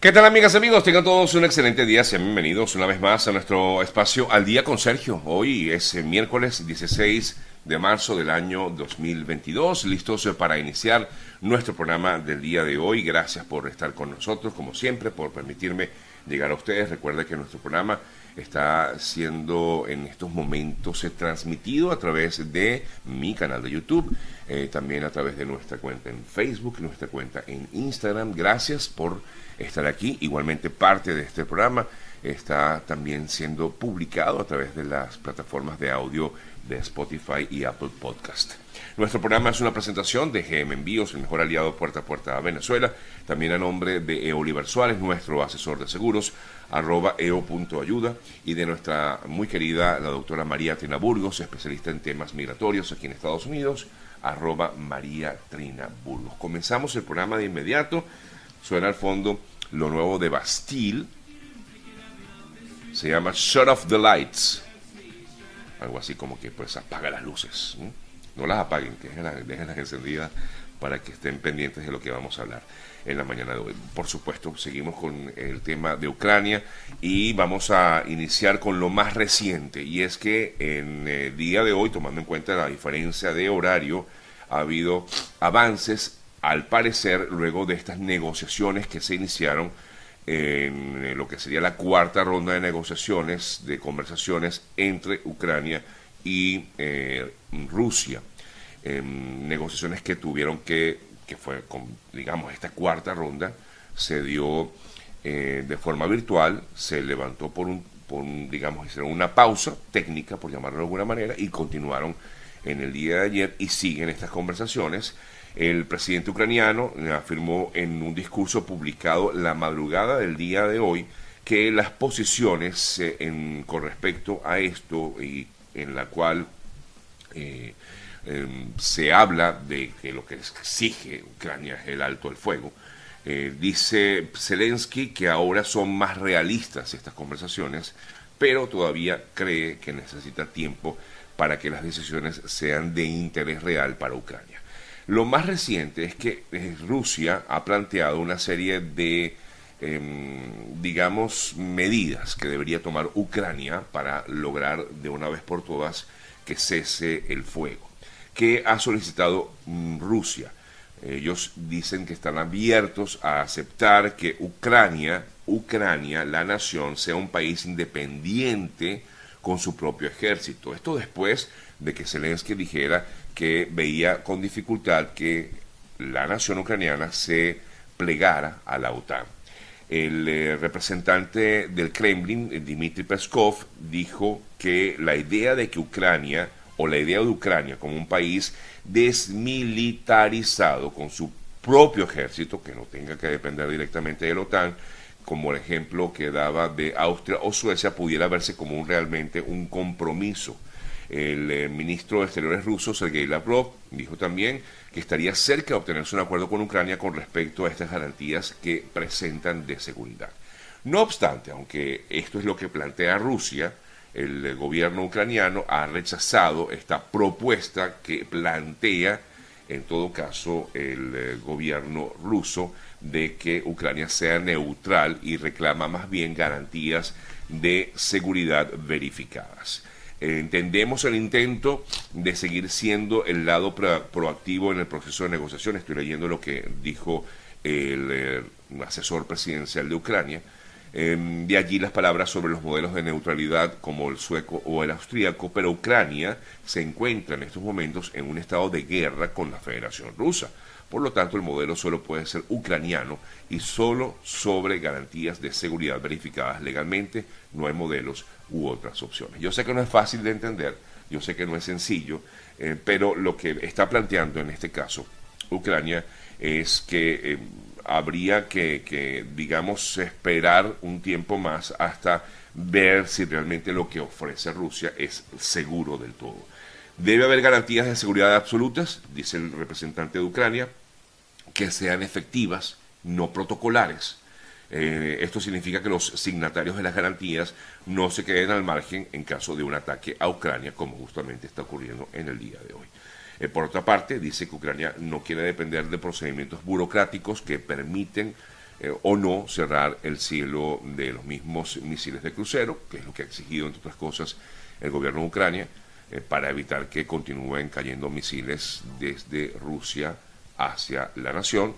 ¿Qué tal amigas y amigos? Tengan todos un excelente día. Sean bienvenidos una vez más a nuestro espacio Al Día con Sergio. Hoy es eh, miércoles 16 de marzo del año 2022. Listos eh, para iniciar nuestro programa del día de hoy. Gracias por estar con nosotros, como siempre, por permitirme llegar a ustedes. Recuerda que nuestro programa está siendo en estos momentos eh, transmitido a través de mi canal de YouTube, también a través de nuestra cuenta en Facebook, nuestra cuenta en Instagram. Gracias por estar aquí. Igualmente parte de este programa está también siendo publicado a través de las plataformas de audio de Spotify y Apple Podcast. Nuestro programa es una presentación de GM Envíos, el mejor aliado puerta a puerta a Venezuela, también a nombre de Eoliver Suárez, nuestro asesor de seguros, arroba eo.ayuda, y de nuestra muy querida, la doctora María Trina Burgos, especialista en temas migratorios aquí en Estados Unidos, arroba María Trina Burgos. Comenzamos el programa de inmediato Suena al fondo lo nuevo de Bastille. Se llama Shut Off the Lights. Algo así como que pues apaga las luces. No las apaguen, que déjenlas encendidas para que estén pendientes de lo que vamos a hablar en la mañana de hoy. Por supuesto, seguimos con el tema de Ucrania y vamos a iniciar con lo más reciente y es que en el día de hoy, tomando en cuenta la diferencia de horario, ha habido avances al parecer, luego de estas negociaciones que se iniciaron en lo que sería la cuarta ronda de negociaciones, de conversaciones entre Ucrania y eh, Rusia, em, negociaciones que tuvieron que, que fue, con, digamos, esta cuarta ronda se dio eh, de forma virtual, se levantó por un, por un, digamos, hicieron una pausa técnica, por llamarlo de alguna manera, y continuaron en el día de ayer y siguen estas conversaciones el presidente ucraniano afirmó en un discurso publicado la madrugada del día de hoy que las posiciones eh, con respecto a esto y en la cual eh, em, se habla de que lo que exige Ucrania es el alto el fuego. Eh, dice Zelensky que ahora son más realistas estas conversaciones, pero todavía cree que necesita tiempo para que las decisiones sean de interés real para Ucrania. Lo más reciente es que eh, Rusia ha planteado una serie de, em, digamos, medidas que debería tomar Ucrania para lograr de una vez por todas que cese el fuego. ¿Qué ha solicitado mm, Rusia? Ellos dicen que están abiertos a aceptar que Ucrania, Ucrania, la nación, sea un país independiente con su propio ejército. Esto después de que Zelensky dijera que veía con dificultad que la nación ucraniana se plegara a la OTAN. El eh, representante del Kremlin, Dmitry Peskov, dijo que la idea de que Ucrania, o la idea de Ucrania como un país desmilitarizado con su propio ejército, que no tenga que depender directamente de la OTAN, como el ejemplo que daba de Austria o Suecia, pudiera verse como un, realmente un compromiso el eh, ministro de Exteriores ruso, Sergei Lavrov, dijo también que estaría cerca de obtenerse un acuerdo con Ucrania con respecto a estas garantías que presentan de seguridad. No obstante, aunque esto es lo que plantea Rusia, el gobierno ucraniano ha rechazado esta propuesta que plantea, en todo caso, el eh, gobierno ruso de que Ucrania sea neutral y reclama más bien garantías de seguridad verificadas entendemos el intento de seguir siendo el lado proactivo en el proceso de negociación. Estoy leyendo lo que dijo el, eh, asesor presidencial de Ucrania. Em, de allí las palabras sobre los modelos de neutralidad como el sueco o el austríaco, pero Ucrania se encuentra en estos momentos en un estado de guerra con la Federación Rusa. Por lo tanto, el modelo solo puede ser ucraniano y solo sobre garantías de seguridad verificadas legalmente. No hay modelos u otras opciones. Yo sé que no es fácil de entender, yo sé que no es sencillo, eh, pero lo que está planteando en este caso Ucrania es que eh, habría que, que, digamos, esperar un tiempo más hasta ver si realmente lo que ofrece Rusia es seguro del todo. Debe haber garantías de seguridad absolutas, dice el representante de Ucrania, que sean efectivas, no protocolares. Eh, esto significa que los signatarios de las garantías no se queden al margen en caso de un ataque a Ucrania, como justamente está ocurriendo en el día de hoy. Eh, por otra parte, dice que Ucrania no quiere depender de procedimientos burocráticos que permiten eh, o no cerrar el cielo de los mismos misiles de crucero, que es lo que ha exigido, entre otras cosas, el gobierno de Ucrania, para evitar que continúen cayendo misiles desde Rusia hacia la nación.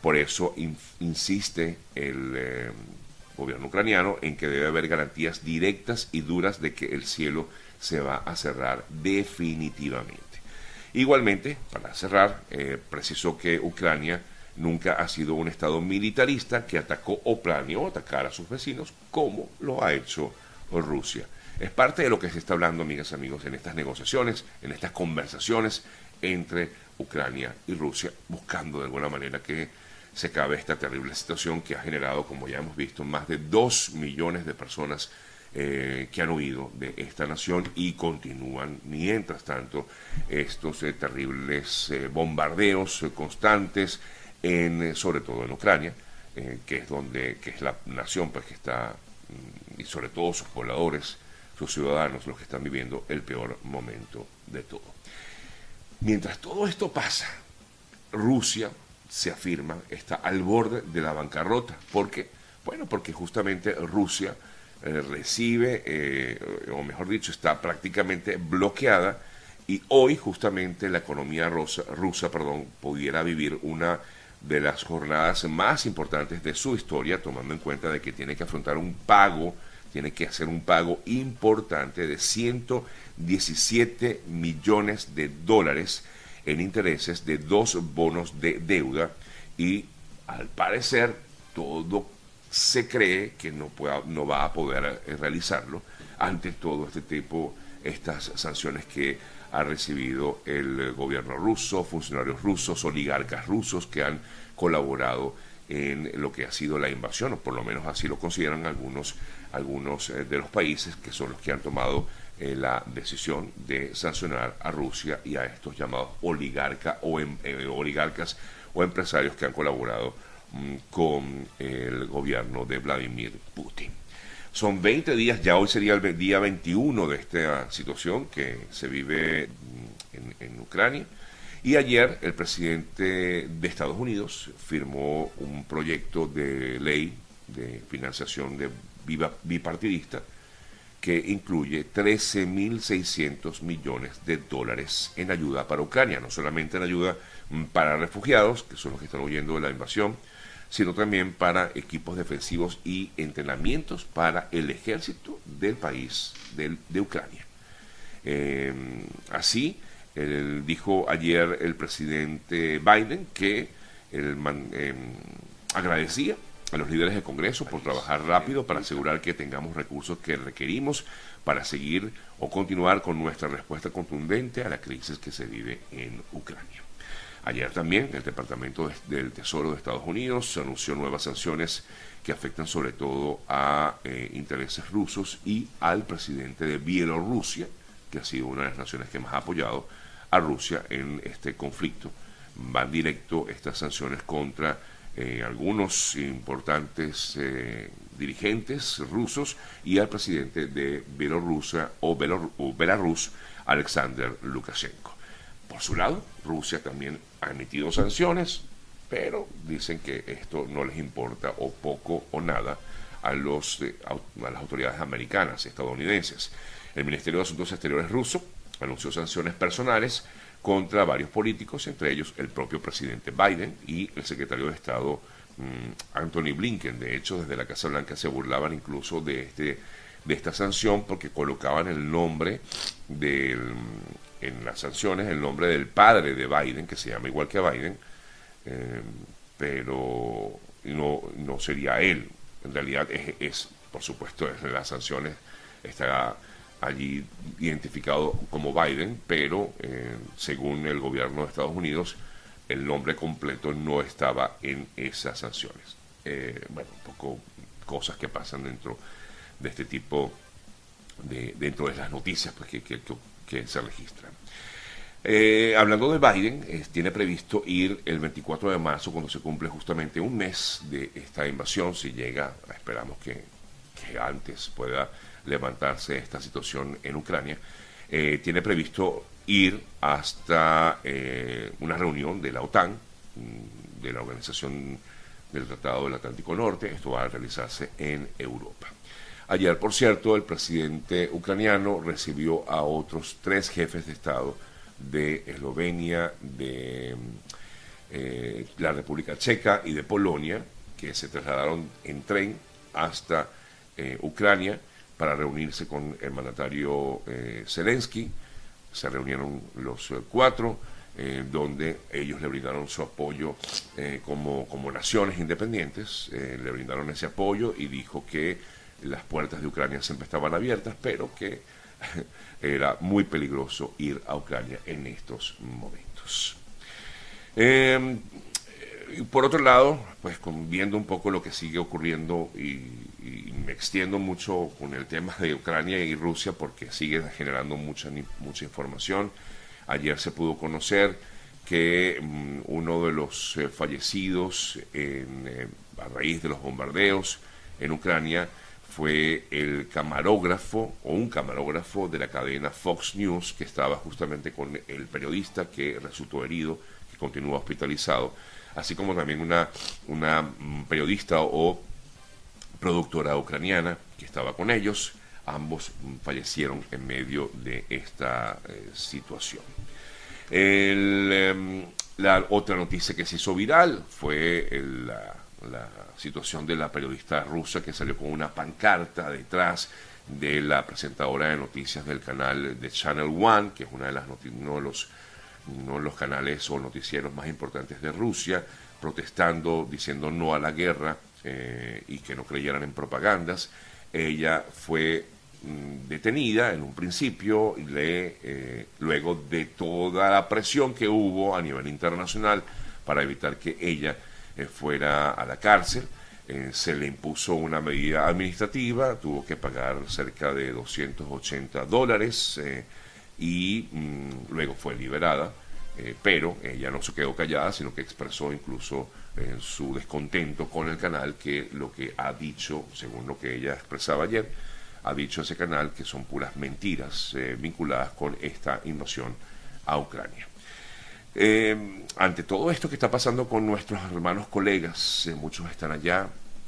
Por eso insiste el eh, gobierno ucraniano en que debe haber garantías directas y duras de que el cielo se va a cerrar definitivamente. Igualmente, para cerrar, eh, precisó que Ucrania nunca ha sido un Estado militarista que atacó o planeó atacar a sus vecinos como lo ha hecho Rusia. Es parte de lo que se está hablando, amigas y amigos, en estas negociaciones, en estas conversaciones entre Ucrania y Rusia, buscando de alguna manera que se acabe esta terrible situación que ha generado, como ya hemos visto, más de dos millones de personas eh, que han huido de esta nación y continúan, mientras tanto, estos eh, terribles eh, bombardeos constantes, en, sobre todo en Ucrania, que es donde que es la nación pues que está mm, y sobre todo sus pobladores, sus ciudadanos, los que están viviendo el peor momento de todo. Mientras todo esto pasa, Rusia se afirma está al borde de la bancarrota. ¿Por qué? Bueno, porque justamente Rusia eh, recibe, eh, o mejor dicho, está prácticamente bloqueada y hoy justamente la economía rusa, rusa perdón, pudiera vivir una de las jornadas más importantes de su historia, tomando en cuenta de que tiene que afrontar un pago, tiene que hacer un pago importante de 117 millones de dólares en intereses de dos bonos de deuda y al parecer todo se cree que no, pueda, no va a poder eh, realizarlo ante todo este tipo, estas sanciones que ha recibido el gobierno ruso, funcionarios rusos, oligarcas rusos que han colaborado en lo que ha sido la invasión, o por lo menos así lo consideran algunos, algunos eh, de los países que son los que han tomado eh, la decisión de sancionar a Rusia y a estos llamados oligarca o em, oligarcas o empresarios que han colaborado Mm, con el gobierno de Vladimir Putin. Son 20 días, ya hoy sería el día 21 de esta situación que se vive mm, en, Ucrania. Y ayer el presidente de Estados Unidos firmó un proyecto de ley de financiación de bipartidista que incluye 13.600 millones de dólares en ayuda para Ucrania, no solamente en ayuda para refugiados, que son los que están huyendo de la invasión, sino también para equipos defensivos y entrenamientos para el ejército del país de Ucrania. Eh, así, dijo ayer el presidente Biden que él eh, agradecía a los líderes del Congreso por trabajar rápido para asegurar que tengamos recursos que requerimos para seguir o continuar con nuestra respuesta contundente a la crisis que se vive en Ucrania. Ayer también el Departamento del Tesoro de Estados Unidos anunció nuevas sanciones que afectan sobre todo a eh, intereses rusos y al presidente de Bielorrusia, que ha sido una de las naciones que más ha apoyado a Rusia en este conflicto. Van directo estas sanciones contra eh, algunos importantes eh, dirigentes rusos y al presidente de Bielorrusia o, o Belarus, Alexander Lukashenko. Por su lado, Rusia también ha emitido sanciones, pero dicen que esto no les importa o poco o nada a, los, eh, a las autoridades americanas, estadounidenses. El Ministerio de Asuntos Exteriores ruso anunció sanciones personales contra varios políticos, entre ellos el propio presidente Biden y el secretario de Estado mm, Anthony Blinken. De hecho, desde la Casa Blanca se burlaban incluso de, este, de esta sanción porque colocaban el nombre del en las sanciones el nombre del padre de Biden, que se llama igual que Biden, eh, pero no, no sería él. En realidad es, por supuesto, en las sanciones está allí identificado como Biden, pero eh, según el gobierno de Estados Unidos, el nombre completo no estaba en esas sanciones. Eh, bueno, un poco cosas que pasan dentro de este tipo de, dentro de las noticias pues, que, que, se registran. Eh, hablando de Biden, tiene previsto ir el 24 de marzo, cuando se cumple justamente un mes de esta invasión, si llega, esperamos que, antes pueda levantarse esta situación en Ucrania, eh, tiene previsto ir hasta una reunión de la OTAN, mm, de la Organización del Tratado del Atlántico Norte. Esto va a realizarse en Europa. Ayer, por cierto, el presidente ucraniano recibió a otros tres jefes de Estado de Eslovenia, de eh, la República Checa y de Polonia, que se trasladaron en tren hasta eh, Ucrania para reunirse con el mandatario eh, Zelensky. Se reunieron los cuatro, donde ellos le brindaron su apoyo como, como naciones independientes, le brindaron ese apoyo y dijo que las puertas de Ucrania siempre estaban abiertas, pero que era muy peligroso ir a Ucrania en estos momentos. Em, por otro lado, pues viendo un poco lo que sigue ocurriendo y, me extiendo mucho con el tema de Ucrania y Rusia porque sigue generando mucha, mucha información. Ayer se pudo conocer que mm, uno de los eh, fallecidos eh, a raíz de los bombardeos en Ucrania fue el camarógrafo o un camarógrafo de la cadena Fox News que estaba justamente con el periodista que resultó herido, que continúa hospitalizado, así como también una, una mm, periodista o productora ucraniana que estaba con ellos. Ambos fallecieron en medio de esta eh, situación. Em, la otra noticia que se hizo viral fue la situación de la periodista rusa que salió con una pancarta detrás de la presentadora de noticias del canal de Channel One, que es una de las uno de los, los canales o noticieros más importantes de Rusia, protestando, diciendo no a la guerra eh, y que no creyeran en propagandas. Ella fue mm, detenida en un principio y eh, luego de toda la presión que hubo a nivel internacional para evitar que ella eh, fuera a la cárcel. Se le impuso una medida administrativa, tuvo que pagar cerca de 280 dólares y mm, luego fue liberada, pero ella no se quedó callada, sino que expresó incluso su descontento con el canal, que lo que ha dicho, según lo que ella expresaba ayer, ha dicho ese canal que son puras mentiras vinculadas con esta invasión a Ucrania. Eh, ante todo esto que está pasando con nuestros hermanos colegas, eh, muchos están allá,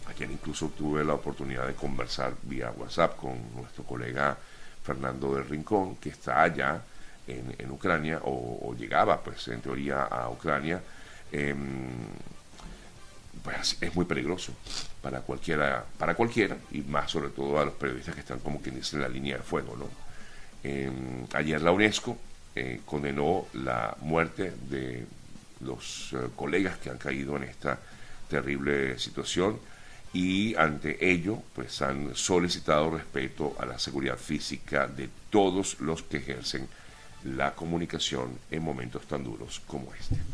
ayer incluso tuve la oportunidad de conversar vía WhatsApp con nuestro colega Fernando del Rincón, que está allá en, Ucrania, o, llegaba pues en teoría a Ucrania, em, pues es muy peligroso para cualquiera, para cualquiera, y más sobre todo a los periodistas que están como quien dice en la línea de fuego, ¿no? Em, ayer la UNESCO eh, condenó la muerte de los eh, colegas que han caído en esta terrible situación y ante ello pues han solicitado respeto a la seguridad física de todos los que ejercen la comunicación en momentos tan duros como este.